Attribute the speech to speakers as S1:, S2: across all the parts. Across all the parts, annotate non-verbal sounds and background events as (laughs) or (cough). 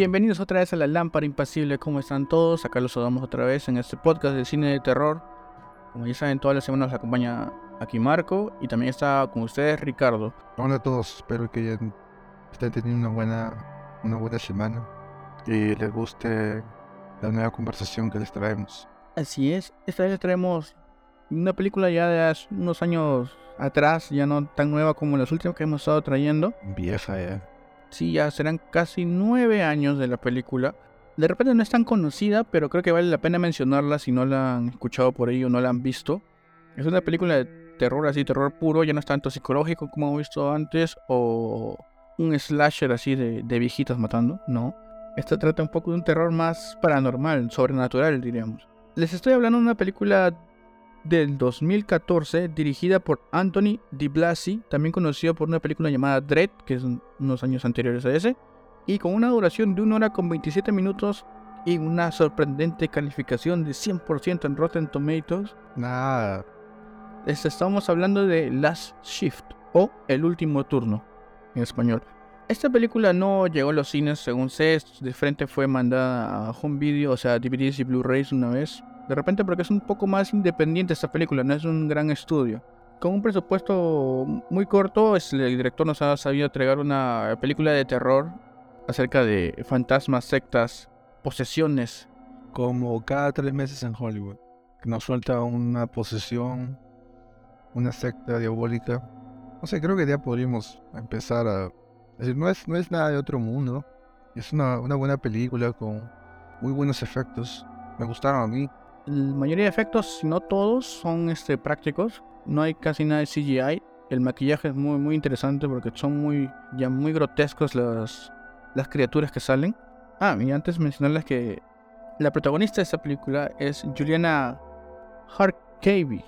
S1: Bienvenidos otra vez a La Lámpara Impasible. ¿Cómo están todos? Acá los saludamos otra vez en este podcast de cine de terror. Como ya saben, todas las semanas nos acompaña aquí Marco y también está con ustedes Ricardo.
S2: Hola a todos, espero que estén teniendo una buena, una buena semana y les guste la nueva conversación que les traemos.
S1: Así es, esta vez les traemos una película ya de hace unos años atrás, ya no tan nueva como las últimas que hemos estado trayendo.
S2: Vieja ya.
S1: Sí, ya serán casi nueve años de la película. De repente no es tan conocida, pero creo que vale la pena mencionarla si no la han escuchado por ahí o no la han visto. Es una película de terror así, terror puro, ya no es tanto psicológico como hemos visto antes, o un slasher así de, de viejitas matando, no. Esta trata un poco de un terror más paranormal, sobrenatural, diríamos. Les estoy hablando de una película del 2014 dirigida por Anthony Di Blasi, también conocido por una película llamada Dread, que es unos años anteriores a ese, y con una duración de 1 hora con 27 minutos y una sorprendente calificación de 100% en Rotten Tomatoes.
S2: Nada.
S1: Estamos hablando de Last Shift o El último turno en español. Esta película no llegó a los cines, según sé, de frente fue mandada a home video, o sea, DVDs y Blu-rays una vez. De repente porque es un poco más independiente esta película, no es un gran estudio. Con un presupuesto muy corto, el director nos ha sabido entregar una película de terror acerca de fantasmas, sectas, posesiones.
S2: Como cada tres meses en Hollywood, que nos suelta una posesión, una secta diabólica. No sé, creo que ya podríamos empezar a... Es decir, no es, no es nada de otro mundo. Es una, una buena película con muy buenos efectos. Me gustaron a mí.
S1: La mayoría de efectos, si no todos, son este, prácticos. No hay casi nada de CGI. El maquillaje es muy, muy interesante porque son muy, ya muy grotescos las, las criaturas que salen. Ah, y antes mencionarles que la protagonista de esta película es Juliana Harkavy,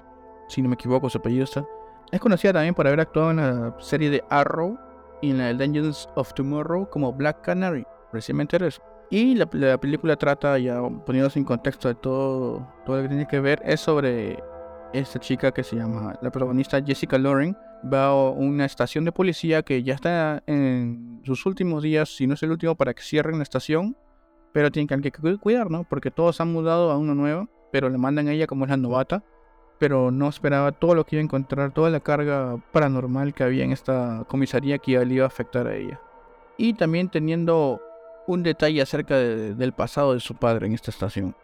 S1: si no me equivoco su apellido está. Es conocida también por haber actuado en la serie de Arrow y en la de of Tomorrow como Black Canary, recientemente eso. Y la, la, película trata, ya poniéndose en contexto de todo, todo lo que tiene que ver, es sobre esta chica que se llama, la protagonista Jessica Loring, va a una estación de policía que ya está en sus últimos días, si no es el último, para que cierren la estación, pero tienen que, que cuidar, ¿no? Porque todos han mudado a una nueva, pero le mandan a ella como es la novata, pero no esperaba todo lo que iba a encontrar, toda la carga paranormal que había en esta comisaría que le iba a afectar a ella. Y también teniendo un detalle acerca de, del pasado de su padre en esta estación.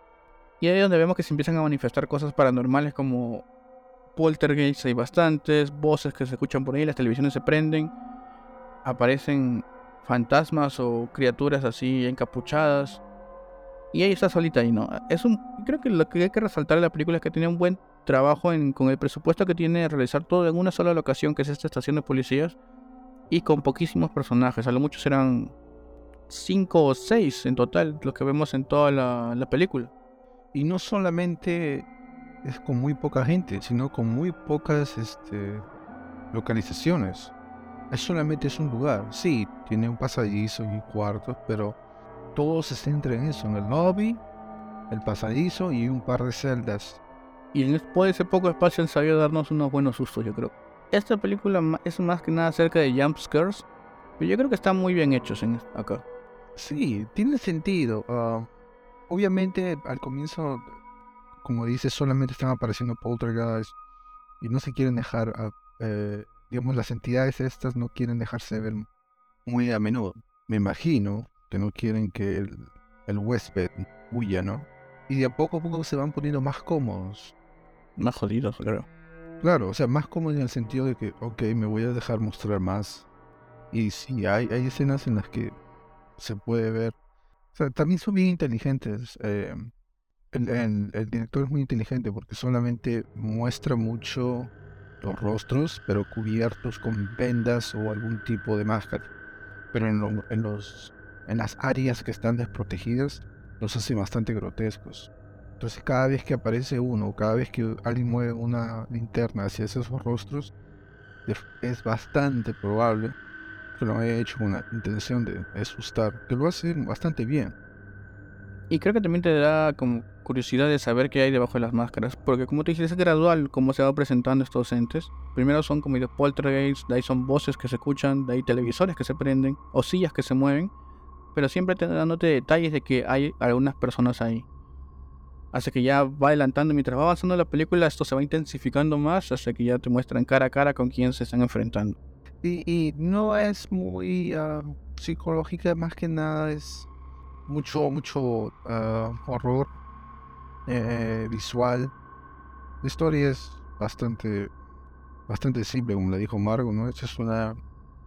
S1: Y ahí es donde vemos que se empiezan a manifestar cosas paranormales como poltergeist, hay bastantes, voces que se escuchan por ahí, las televisiones se prenden, aparecen fantasmas o criaturas así encapuchadas. Y ella está solita ahí, ¿no? Es un, creo que lo que hay que resaltar de la película es que tiene un buen trabajo con el presupuesto que tiene realizar todo en una sola locación, que es esta estación de policías, y con poquísimos personajes. A lo mucho serán 5 o 6 en total, los que vemos en toda la, la película.
S2: Y no solamente es con muy poca gente, sino con muy pocas este, localizaciones. Es solamente es un lugar. Sí, tiene un pasadizo y cuartos, pero todo se centra en eso, en el lobby, el pasadizo y un par de celdas.
S1: Y después de ese poco espacio han sabido darnos unos buenos sustos, yo creo. Esta película es más que nada acerca de jump scares, pero yo creo que están muy bien hechos en acá.
S2: Sí, tiene sentido. Uh, obviamente al comienzo como dices, solamente están apareciendo poltergeist y no se quieren dejar, eh, digamos, las entidades estas no quieren dejarse ver muy a menudo. Me imagino que no quieren que el, el huésped huya, ¿no? Y de a poco a poco se van poniendo más cómodos.
S1: Más jodidos, claro.
S2: Claro, o sea, más cómodos en el sentido de que, ok, me voy a dejar mostrar más. Y sí, hay, hay escenas en las que se puede ver. También son bien inteligentes. Eh, el, director es muy inteligente porque solamente muestra mucho los rostros, pero cubiertos con vendas o algún tipo de máscara. Pero en, los, en las áreas que están desprotegidas, los hace bastante grotescos. Entonces cada vez que aparece uno, cada vez que alguien mueve una linterna hacia esos rostros, es bastante probable que lo haya hecho con la intención de asustar, que lo hace bastante bien.
S1: Y creo que también te da como curiosidad de saber qué hay debajo de las máscaras, porque como te dije, es gradual cómo se va presentando estos entes. Primero son como de poltergeist, de ahí son voces que se escuchan, de ahí televisores que se prenden, o sillas que se mueven, pero siempre te dándote detalles de que hay algunas personas ahí. Así que ya va adelantando, mientras va avanzando la película, esto se va intensificando más hasta que ya te muestran cara a cara con quién se están enfrentando.
S2: Y, no es muy ah, psicológica, más que nada es mucho, mucho ah, horror eh, visual. La historia es bastante, bastante simple, como le dijo Margo, ¿no? Esta es una,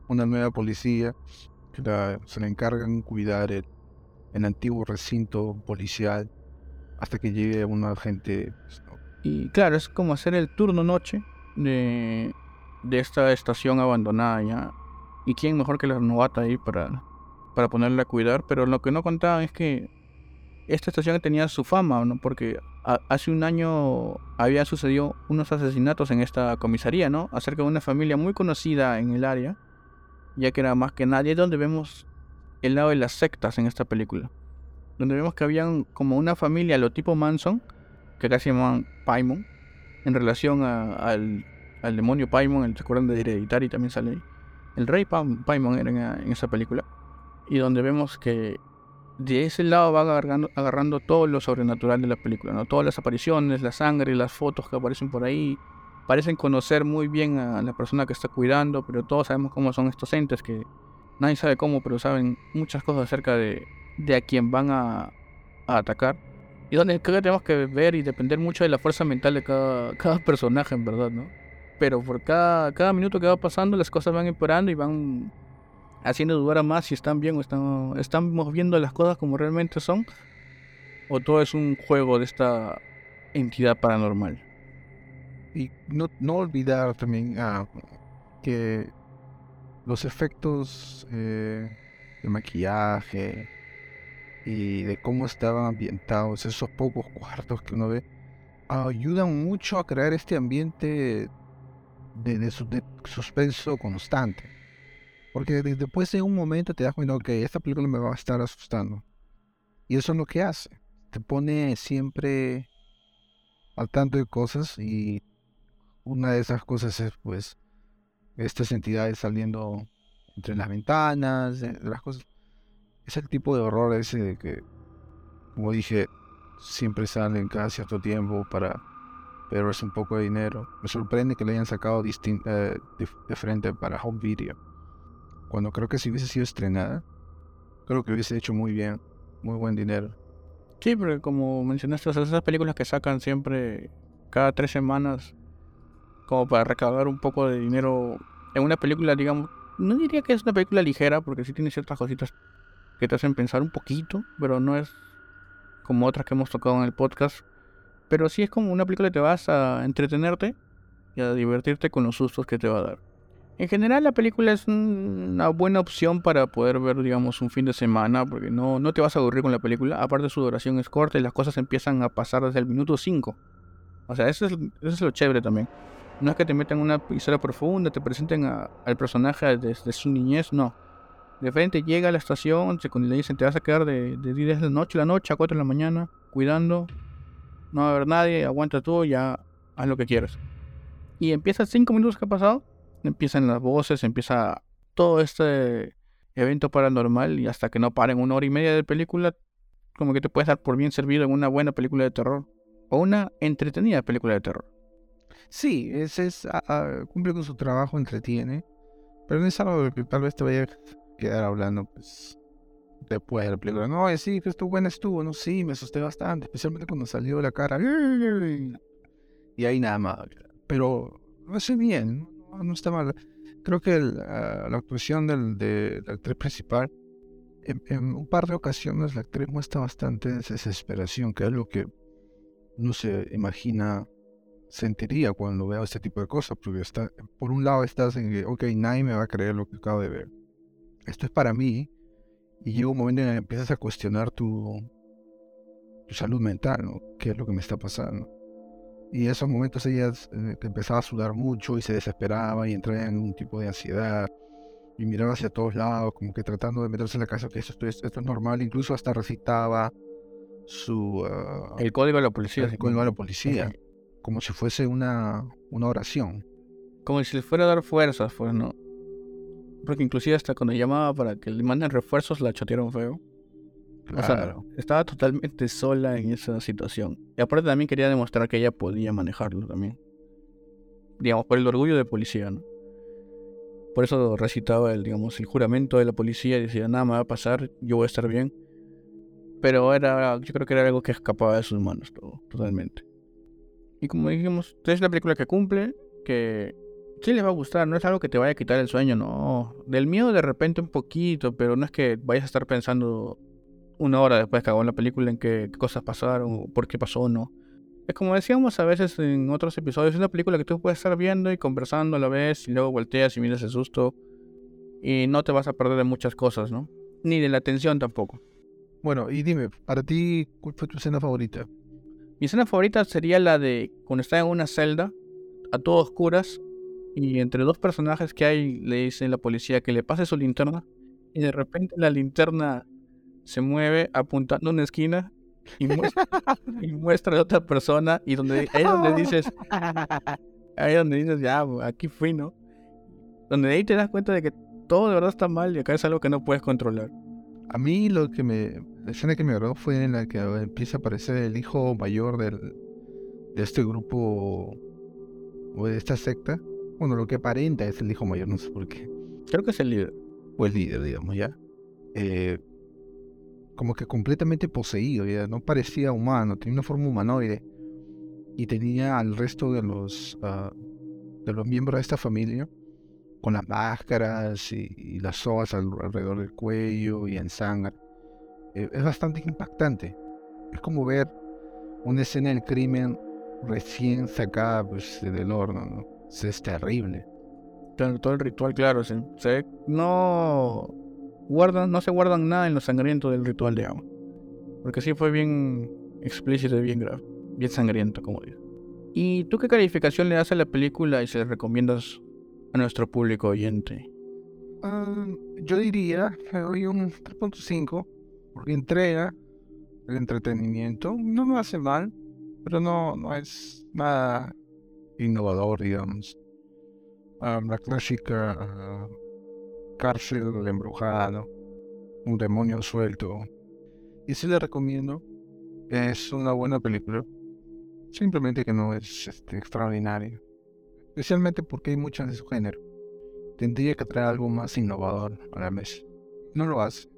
S2: una nueva policía que se le encargan cuidar el, el antiguo recinto policial hasta que llegue un agente. Pues,
S1: y claro, es como hacer el turno noche de, de esta estación abandonada ya. ¿Y quién mejor que la novata ahí para, para ponerla a cuidar? Pero lo que no contaban es que esta estación tenía su fama, ¿no? Porque hace un año había sucedido unos asesinatos en esta comisaría, ¿no? Acerca de una familia muy conocida en el área, ya que era más que nadie donde vemos el lado de las sectas en esta película donde vemos que habían como una familia, lo tipo Manson, que acá se llamaban Paimon, en relación al, demonio Paimon, ¿se acuerdan de Hereditary? También sale ahí. El rey Paimon era en, esa película. Y donde vemos que de ese lado va agarrando, agarrando todo lo sobrenatural de la película, ¿no? Todas las apariciones, la sangre, las fotos que aparecen por ahí. Parecen conocer muy bien a la persona que está cuidando, pero todos sabemos cómo son estos entes que nadie sabe cómo, pero saben muchas cosas acerca de, de a quien van a, atacar. Y donde creo que tenemos que ver y depender mucho de la fuerza mental de cada, (laughs) cada personaje, en verdad, ¿no? Pero por cada, cada minuto que va pasando, las cosas van empeorando y van haciendo dudar a más si están bien o están, estamos viendo las cosas como realmente son. O todo es un juego de esta entidad paranormal.
S2: Y no, no olvidar también ah, que los efectos eh, de maquillaje, y de cómo estaban ambientados esos pocos cuartos que uno ve, ayudan mucho a crear este ambiente de, de, suspenso constante. Porque después de un momento te das cuenta, que esta película me va a estar asustando. Y eso es lo que hace. Te pone siempre al tanto de cosas y una de esas cosas es pues estas entidades saliendo entre las ventanas, las cosas es el tipo de horror ese de que, como dije, siempre salen cada cierto tiempo para es un poco de dinero. Me sorprende que le hayan sacado eh, de, frente para Home Video. Cuando creo que si hubiese sido estrenada, creo que hubiese hecho muy bien, muy buen dinero.
S1: Sí, pero como mencionaste, esas películas que sacan siempre cada tres semanas, como para recaudar un poco de dinero en una película, digamos, no diría que es una película ligera, porque sí tiene ciertas cositas que te hacen pensar un poquito, pero no es como otras que hemos tocado en el podcast. Pero sí es como una película que te vas a entretenerte y a divertirte con los sustos que te va a dar. En general la película es una buena opción para poder ver, digamos, un fin de semana, porque no, no te vas a aburrir con la película. Aparte su duración es corta y las cosas empiezan a pasar desde el minuto 5. O sea, eso es, eso es lo chévere también. No es que te metan una historia profunda, te presenten al personaje desde su niñez, no de frente llega a la estación, se, le dicen te vas a quedar de, de 10 de la noche a la noche a 4 de la mañana, cuidando, no va a haber nadie, aguanta todo, ya haz lo que quieras. Y empieza 5 minutos que ha pasado, empiezan las voces, empieza todo este evento paranormal y hasta que no paren una hora y media de película, como que te puedes dar por bien servido en una buena película de terror o una entretenida película de terror.
S2: Sí, ese es, cumple con su trabajo, entretiene, pero no es algo que tal vez te vaya quedar hablando, pues, después de la película. No, sí, que estuvo buena estuvo, no, sí, me asusté bastante, especialmente cuando salió la cara. (laughs) Y ahí nada más. Pero lo hace bien, no, está mal. Creo que ah, la actuación del, de la actriz principal, en, un par de ocasiones la actriz muestra bastante desesperación, que es lo que no se imagina sentiría cuando veo este tipo de cosas, porque está, por un lado estás en que, ok, nadie me va a creer lo que acabo de ver esto es para mí, y llega un momento en el que empiezas a cuestionar tu, tu salud mental, ¿no? ¿Qué es lo que me está pasando? Y en esos momentos ella eh, empezaba a sudar mucho y se desesperaba y entraba en un tipo de ansiedad y miraba hacia todos lados, como que tratando de meterse en la casa que esto, esto, es normal, incluso hasta recitaba su...
S1: Ah, el código de la policía.
S2: El código de la policía, como si fuese una, una oración.
S1: Como si le fuera a dar fuerzas, pues, ¿no? Porque inclusive hasta cuando llamaba para que le manden refuerzos la chotearon feo. O sea, estaba totalmente sola en esa situación. Y aparte también quería demostrar que ella podía manejarlo también. Digamos, por el orgullo de policía, ¿no? Por eso recitaba el, digamos, el juramento de la policía y decía, nada me va a pasar, yo voy a estar bien. Pero era, yo creo que era algo que escapaba de sus manos todo, totalmente. Y como dijimos, es la película que cumple, que sí les va a gustar, no es algo que te vaya a quitar el sueño, no. Del miedo de repente un poquito, pero no es que vayas a estar pensando una hora después que acabó la película en qué, cosas pasaron, o por qué pasó o no. Es como decíamos a veces en otros episodios, es una película que tú puedes estar viendo y conversando a la vez y luego volteas y miras el susto y no te vas a perder de muchas cosas, ¿no? Ni de la atención tampoco.
S2: Bueno, y dime, para ti, ¿cuál fue tu escena favorita?
S1: Mi escena favorita sería la de cuando está en una celda, a todo oscuras, y entre dos personajes que hay le dice la policía que le pase su linterna, y de repente la linterna se mueve apuntando a una esquina y muestra, (laughs) a otra persona y donde ahí donde dices ahí donde dices ya aquí fui no donde ahí te das cuenta de que todo de verdad está mal y acá es algo que no puedes controlar.
S2: A mí lo que me la escena que me agradó fue en la que empieza a aparecer el hijo mayor del de este grupo o de esta secta bueno lo que aparenta es el hijo mayor no sé por qué
S1: creo que es el líder
S2: o el líder digamos ya eh, como que completamente poseído, ya no parecía humano, tenía una forma humanoide y tenía al resto de los, ah, de los miembros de esta familia con las máscaras y, las sogas alrededor del cuello y en sangre. Eh, es bastante impactante. Es como ver una escena del crimen recién sacada pues, del horno. ¿no? Es, terrible.
S1: Todo el ritual, claro. Se, se, no guardan, no se guardan nada en lo sangriento del ritual de agua. Porque sí fue bien explícito y bien grave. Bien sangriento, como digo. ¿Y tú qué calificación le das a la película y se la recomiendas a nuestro público oyente?
S2: Ah, yo diría que doy un 3.5 porque entrega el entretenimiento. No me hace mal, pero no, no es nada innovador, digamos. Ah, la clásica ah, cárcel embrujada, un demonio suelto. Y sí le recomiendo. Es una buena película. Simplemente que no es este, extraordinaria. Especialmente porque hay muchas de su género. Tendría que traer algo más innovador a la mesa. No lo hace.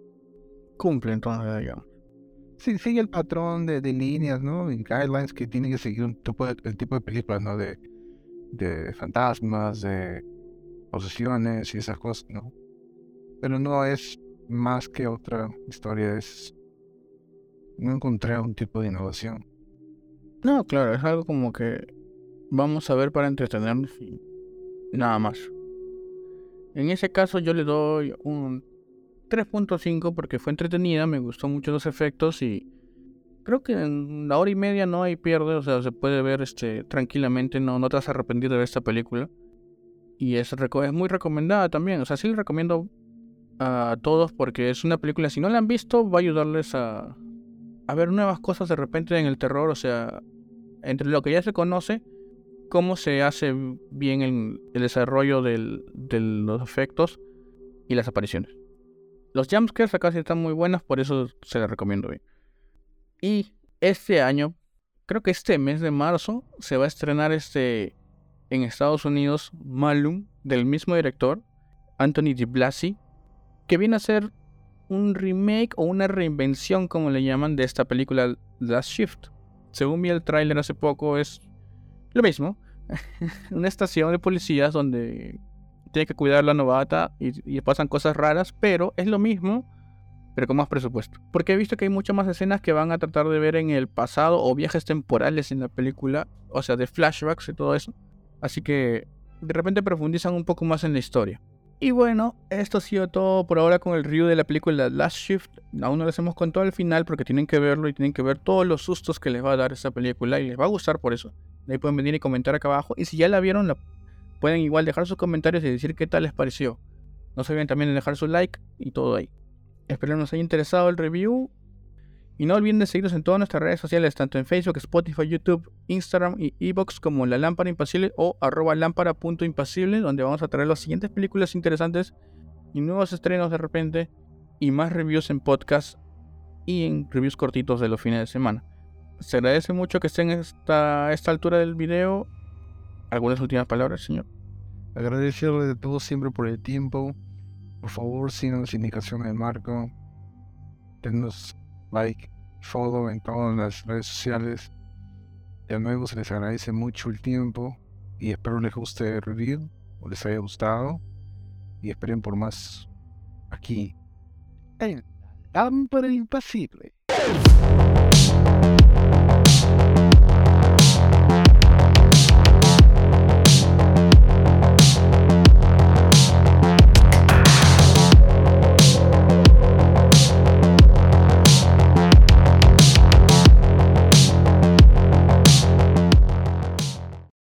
S1: Cumple entonces, digamos.
S2: Sí, sigue el patrón de, líneas, ¿no? Y guidelines que tiene que seguir un tipo de, el tipo de películas, ¿no? De, de fantasmas, de posesiones y esas cosas, ¿no? pero no es más que otra historia. Es... No encontré un tipo de innovación.
S1: No, claro, es algo como que vamos a ver para entretenernos y nada más. En ese caso yo le doy un 3.5 porque fue entretenida, me gustó mucho los efectos y creo que en la hora y media no hay pierde, o sea, se puede ver este tranquilamente, no, no te vas a arrepentir de ver esta película. Y es, es muy recomendada también, o sea, sí recomiendo a todos porque es una película, si no la han visto, va a ayudarles a, ver nuevas cosas de repente en el terror, o sea, entre lo que ya se conoce, cómo se hace bien el, desarrollo de los efectos y las apariciones. Los jumpscares acá sí están muy buenos, por eso se les recomiendo bien. Y este año, creo que este mes de marzo, se va a estrenar este en Estados Unidos Malum del mismo director, Anthony DiBlasi, que viene a ser un remake o una reinvención, como le llaman, de esta película Last Shift. Según vi el tráiler hace poco, es lo mismo. (laughs) una estación de policías donde tiene que cuidar la novata y, pasan cosas raras, pero es lo mismo, pero con más presupuesto. Porque he visto que hay muchas más escenas que van a tratar de ver en el pasado o viajes temporales en la película, o sea, de flashbacks y todo eso. Así que de repente profundizan un poco más en la historia. Y bueno, esto ha sido todo por ahora con el review de la película Last Shift. Aún no les hemos contado al final porque tienen que verlo y tienen que ver todos los sustos que les va a dar esta película y les va a gustar por eso. Ahí pueden venir y comentar acá abajo. Y si ya la vieron, pueden igual dejar sus comentarios y decir qué tal les pareció. No se olviden también de dejar su like y todo ahí. Espero nos haya interesado el review y no olviden de seguirnos en todas nuestras redes sociales, tanto en Facebook, Spotify, YouTube, Instagram y Evox como La Lámpara Impasible o arroba lámpara.impasible, donde vamos a traer las siguientes películas interesantes y nuevos estrenos de repente y más reviews en podcast y en reviews cortitos de los fines de semana. Se agradece mucho que estén a esta altura del video. ¿Algunas últimas palabras, señor?
S2: Agradecerle de todo siempre por el tiempo. Por favor, sigan las indicaciones de Marco. Denos like, follow en todas las redes sociales. De nuevo, se les agradece mucho el tiempo y espero les guste el review o les haya gustado y esperen por más aquí en Lámpara Impasible.